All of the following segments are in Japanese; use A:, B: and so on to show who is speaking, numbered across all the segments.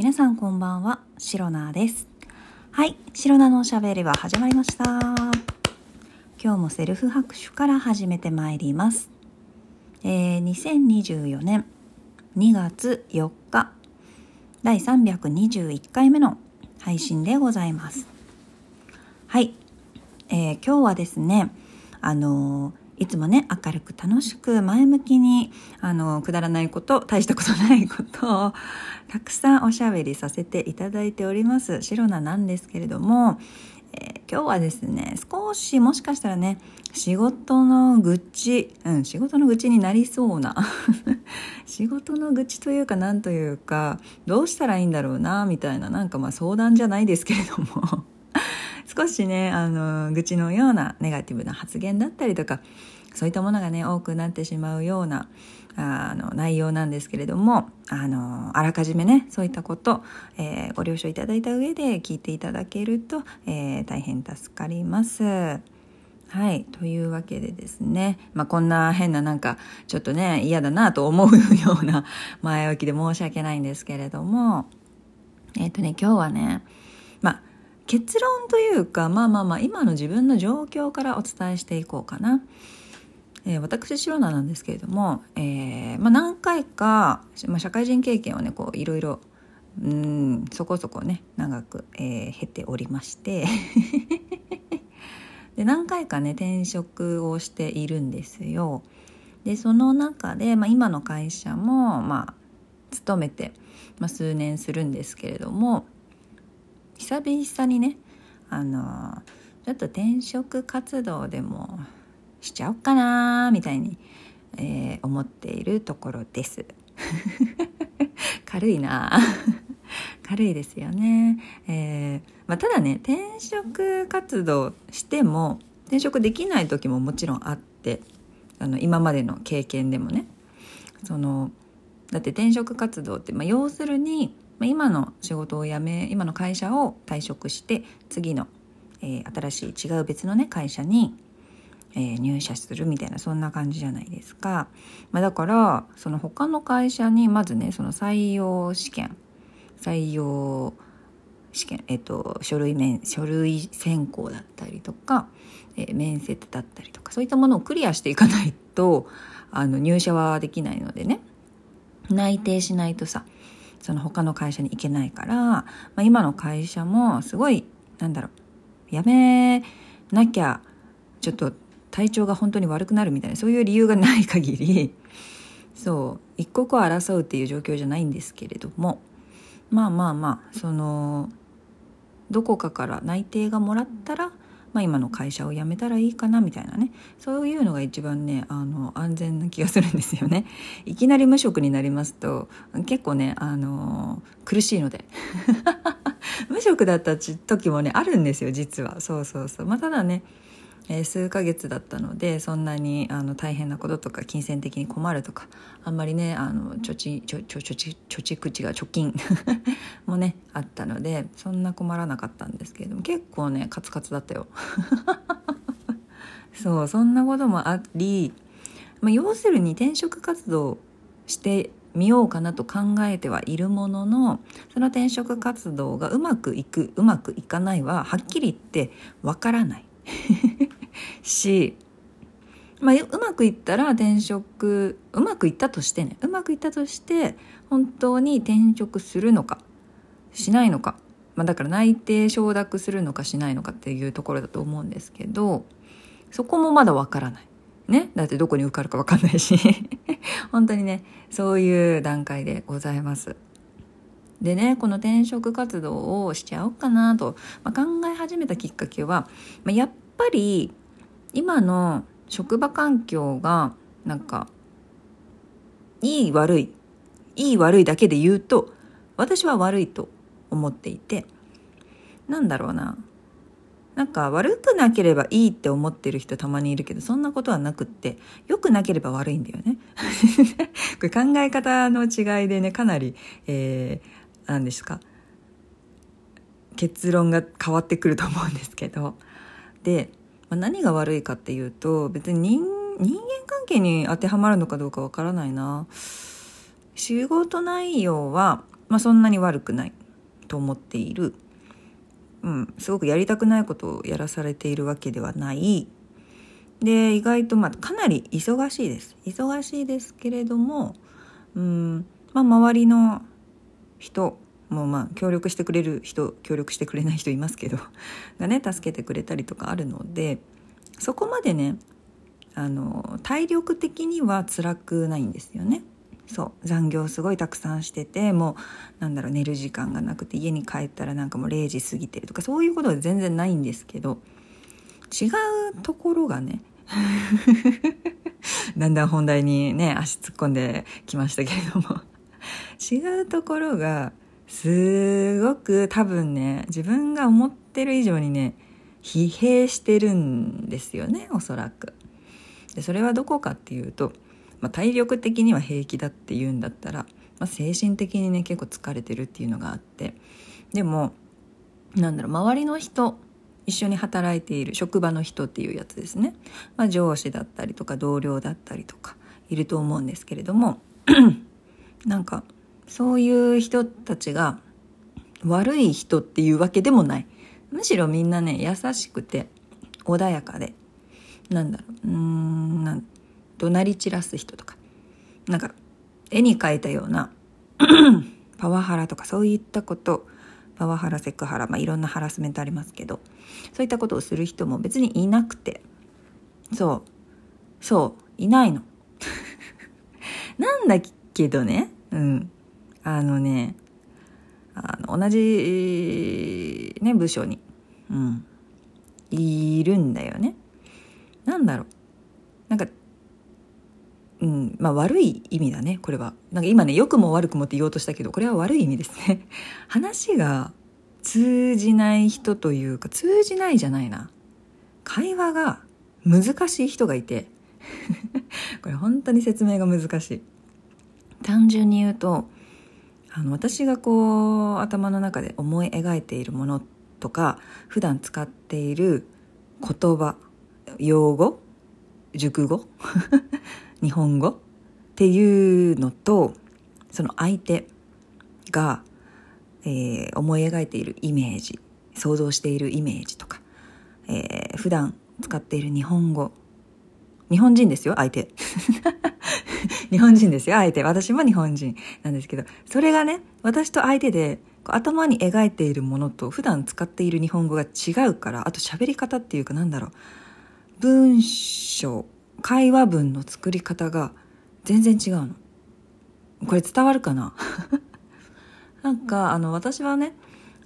A: 皆さんこんばんは、シロナです。はい、シロナのおしゃべりは始まりました。今日もセルフ拍手から始めてまいります。えー、2024年2月4日、第321回目の配信でございます。はい、えー今日はですね、あのーいつもね、明るく楽しく前向きに、あのくだらないこと、大したことないことを、たくさんおしゃべりさせていただいております。シロナなんですけれども、えー今日はですね、少しもしかしたらね、仕事の愚痴、うん、仕事の愚痴になりそうな、仕事の愚痴というかなんというか、どうしたらいいんだろうな、みたいな、なんかまあ相談じゃないですけれども、少しねあの愚痴のようなネガティブな発言だったりとかそういったものがね多くなってしまうようなあの内容なんですけれどもあのあらかじめねそういったこと、えーご了承いただいた上で聞いていただけると、えー大変助かります。はい。というわけでですね。まあ、こんな変ななんか、ちょっとね、嫌だなと思うような前置きで申し訳ないんですけれども、えっ、とね、今日はね、結論というかまあまあまあ今の自分の状況からお伝えしていこうかな。えー私シロナなんですけれども、えーまあ、何回か、まあ、社会人経験をねこういろいろうんそこそこね長く、えー経ておりまして で何回かね転職をしているんですよ。でその中で、まあ、今の会社もまあ勤めて、まあ、数年するんですけれども久々にねあのちょっと転職活動でもしちゃおうかなみたいに、えー思っているところです。軽いな 軽いですよね、えーまあ、ただね転職活動しても転職できない時ももちろんあってあの今までの経験でもね。そのだって転職活動って、まあ、要するに、まあ、今の仕事を辞め今の会社を退職して次の、えー新しい違う別のね会社に、えー入社するみたいなそんな感じじゃないですか、まあ、だからその他の会社にまずねその採用試験採用試験、えっと、書類面書類選考だったりとか、えー面接だったりとかそういったものをクリアしていかないとあの入社はできないのでね内定しないとさその他の会社に行けないから、まあ、今の会社もすごいなんだろう辞めなきゃちょっと体調が本当に悪くなるみたいなそういう理由がない限り そう一刻を争うっていう状況じゃないんですけれどもまあまあまあそのどこかから内定がもらったら、まあ、今の会社を辞めたらいいかなみたいなね。そういうのが一番ねあの安全な気がするんですよね。いきなり無職になりますと結構ねあの苦しいので。無職だった時もねあるんですよ実は。そうそうそう。まあただねえー数ヶ月だったのでそんなにあの大変なこととか金銭的に困るとかあんまりねあの貯蓄貯貯貯貯蓄値が貯金 もねあったのでそんな困らなかったんですけれども結構ねカツカツだったよ。そうそんなこともあり、まあ、要するに転職活動してみようかなと考えてはいるもののその転職活動がうまくいくうまくいかないははっきり言ってわからない。し、まあ、うまくいったら転職うまくいったとしてねうまくいったとして本当に転職するのかしないのか、まあ、だから内定承諾するのかしないのかっていうところだと思うんですけどそこもまだわからない。ね、だってどこに受かるかわかんないし 本当にねそういう段階でございます。でねこの転職活動をしちゃおうかなと、まあ、考え始めたきっかけは、まあ、やっぱり今の職場環境がなんかいい悪いいい悪いだけで言うと私は悪いと思っていてなんだろうな。なんか悪くなければいいって思ってる人たまにいるけどそんなことはなくって良くなければ悪いんだよね。これ考え方の違いでねかなり、えー、何ですか。結論が変わってくると思うんですけど。で、まあ、何が悪いかっていうと別に人人間関係に当てはまるのかどうかわからないな。仕事内容はまあ、そんなに悪くないと思っている、うん、すごくやりたくないことをやらされているわけではない。で意外とまあかなり忙しいです。忙しいですけれども、うんまあ、周りの人もうまあ協力してくれる人協力してくれない人いますけど がね助けてくれたりとかあるのでそこまでねあの体力的には辛くないんですよね。そう残業すごいたくさんしててもうなんだろう寝る時間がなくて家に帰ったらなんかもう0時過ぎてるとかそういうことは全然ないんですけど違うところがね だんだん本題にね足突っ込んできましたけれども 違うところがすごく多分ね自分が思ってる以上にね疲弊してるんですよねおそらく。でそれはどこかっていうと、まあ、体力的には平気だっていうんだったら、まあ、精神的にね結構疲れてるっていうのがあってでもなんだろう周りの人一緒に働いている職場の人っていうやつですね、まあ、上司だったりとか同僚だったりとかいると思うんですけれども なんかそういう人たちが悪い人っていうわけでもない。むしろみんなね優しくて穏やかでなんだろううんなん怒鳴り散らす人とか。なんか絵に描いたような パワハラとかそういったことパワハラセクハラ、まあ、いろんなハラスメントありますけどそういったことをする人も別にいなくて。そう。そう。いないの。なんだけどね。うん。あのねあの同じね部署にうんいるんだよね。なんだろう。なんかうんまあ悪い意味だねこれは。なんか今ね良くも悪くもって言おうとしたけどこれは悪い意味ですね。話が通じない人というか通じないじゃないな。会話が難しい人がいて。これ本当に説明が難しい。単純に言うとあの私がこう頭の中で思い描いているものとか普段使っている言葉用語熟語 日本語っていうのとその相手が、えー、思い描いているイメージ想像しているイメージとか、えー、普段使っている日本語日本人ですよ相手。日本人ですよ。相手。私も日本人なんですけど。それがね私と相手で頭に描いているものと普段使っている日本語が違うからあと喋り方っていうかなんだろう。文章会話文の作り方が全然違うの。これ伝わるかな？なんかあの私はね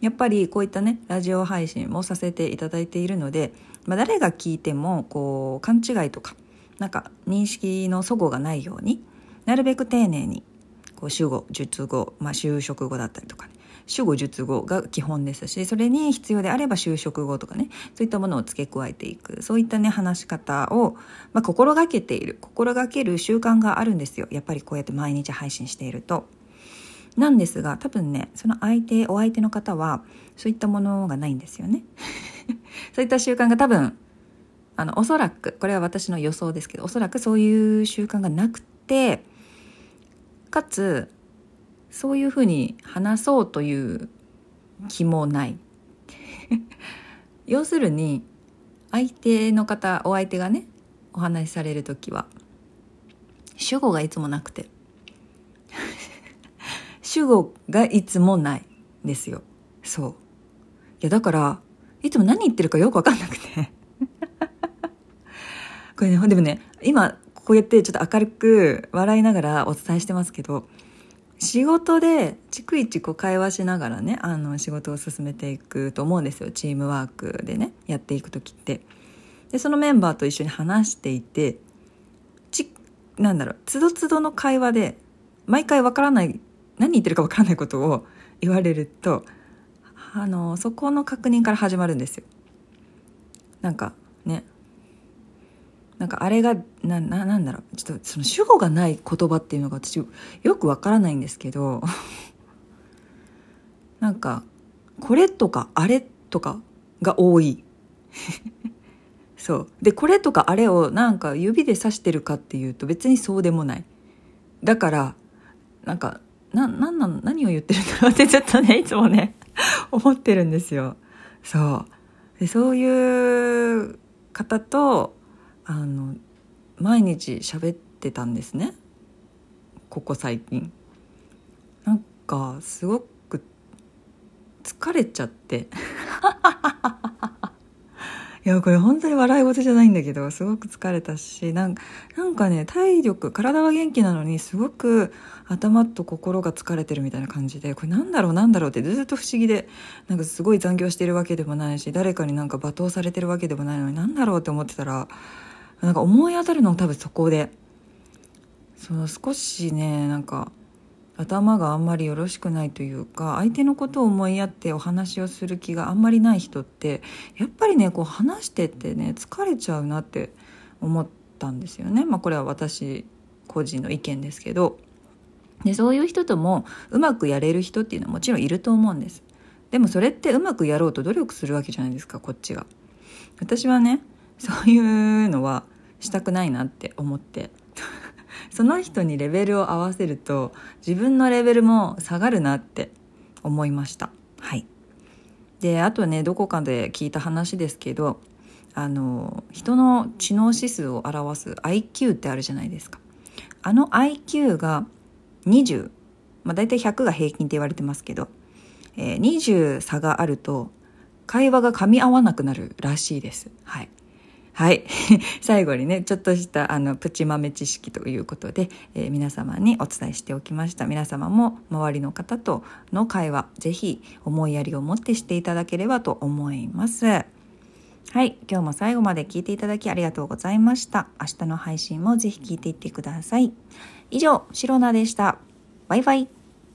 A: やっぱりこういったねラジオ配信もさせていただいているので、まあ、誰が聞いてもこう勘違いとかなんか認識の齟齬がないようになるべく丁寧にこう主語述語、まあ、就職語だったりとかね主語述語が基本ですしそれに必要であれば就職語とかねそういったものを付け加えていくそういったね話し方を、まあ、心がけている心がける習慣があるんですよやっぱりこうやって毎日配信していると。なんですが多分ねその相手お相手の方はそういったものがないんですよね。そういった習慣が多分あのおそらくこれは私の予想ですけどおそらくそういう習慣がなくてかつそういうふうに話そうという気もない。要するに相手の方お相手がねお話しされる時は主語がいつもなくて。主語がいつもないですよ。そう。いやだからいつも何言ってるかよく分かんなくて。これねでもね今こうやってちょっと明るく笑いながらお伝えしてますけど仕事で逐一こう会話しながらねあの仕事を進めていくと思うんですよ。チームワークでねやっていく時って。でそのメンバーと一緒に話していてちなんだろうつどつどの会話で毎回わからない何言ってるかわからないことを 言われるとあのそこの確認から始まるんですよ。なんかねなんかあれがなななんだろう。ちょっとその主語がない言葉っていうのが私よくわからないんですけど。なんかこれとかあれとかが多い。そう。でこれとかあれをなんか指で指してるかっていうと別にそうでもない。だからなんかななんなの何を言ってるんだろうってちょっとねいつもね 思ってるんですよ。そう。でそういう方とあの毎日喋ってたんですねここ最近。なんかすごく疲れちゃって いやこれ本当に笑い事じゃないんだけどすごく疲れたしなんなんかね体力体は元気なのにすごく頭と心が疲れてるみたいな感じでこれなんだろうなんだろうってずっと不思議でなんかすごい残業してるわけでもないし誰かになんか罵倒されてるわけでもないのになんだろうって思ってたらなんか思い当たるのも多分そこでその少しねなんか頭があんまりよろしくないというか相手のことを思いやってお話をする気があんまりない人ってやっぱりねこう話しててね疲れちゃうなって思ったんですよね。まあ、これは私個人の意見ですけどでそういう人ともうまくやれる人っていうのはもちろんいると思うんです。でもそれってうまくやろうと努力するわけじゃないですかこっちが。私はねそういうのはしたくないなって思って。その人にレベルを合わせると自分のレベルも下がるなって思いました。はい。であとねどこかで聞いた話ですけどあの人の知能指数を表す IQ ってあるじゃないですか。あの IQ が20まあ大体100が平均って言われてますけど、えー、20差があると会話が噛み合わなくなるらしいです。はい。はい。最後にね、ちょっとしたあのプチ豆知識ということで、えー、皆様にお伝えしておきました。皆様も周りの方との会話、ぜひ思いやりを持ってしていただければと思います。はい。今日も最後まで聞いていただきありがとうございました。明日の配信もぜひ聞いていってください。以上、シロナでした。バイバイ。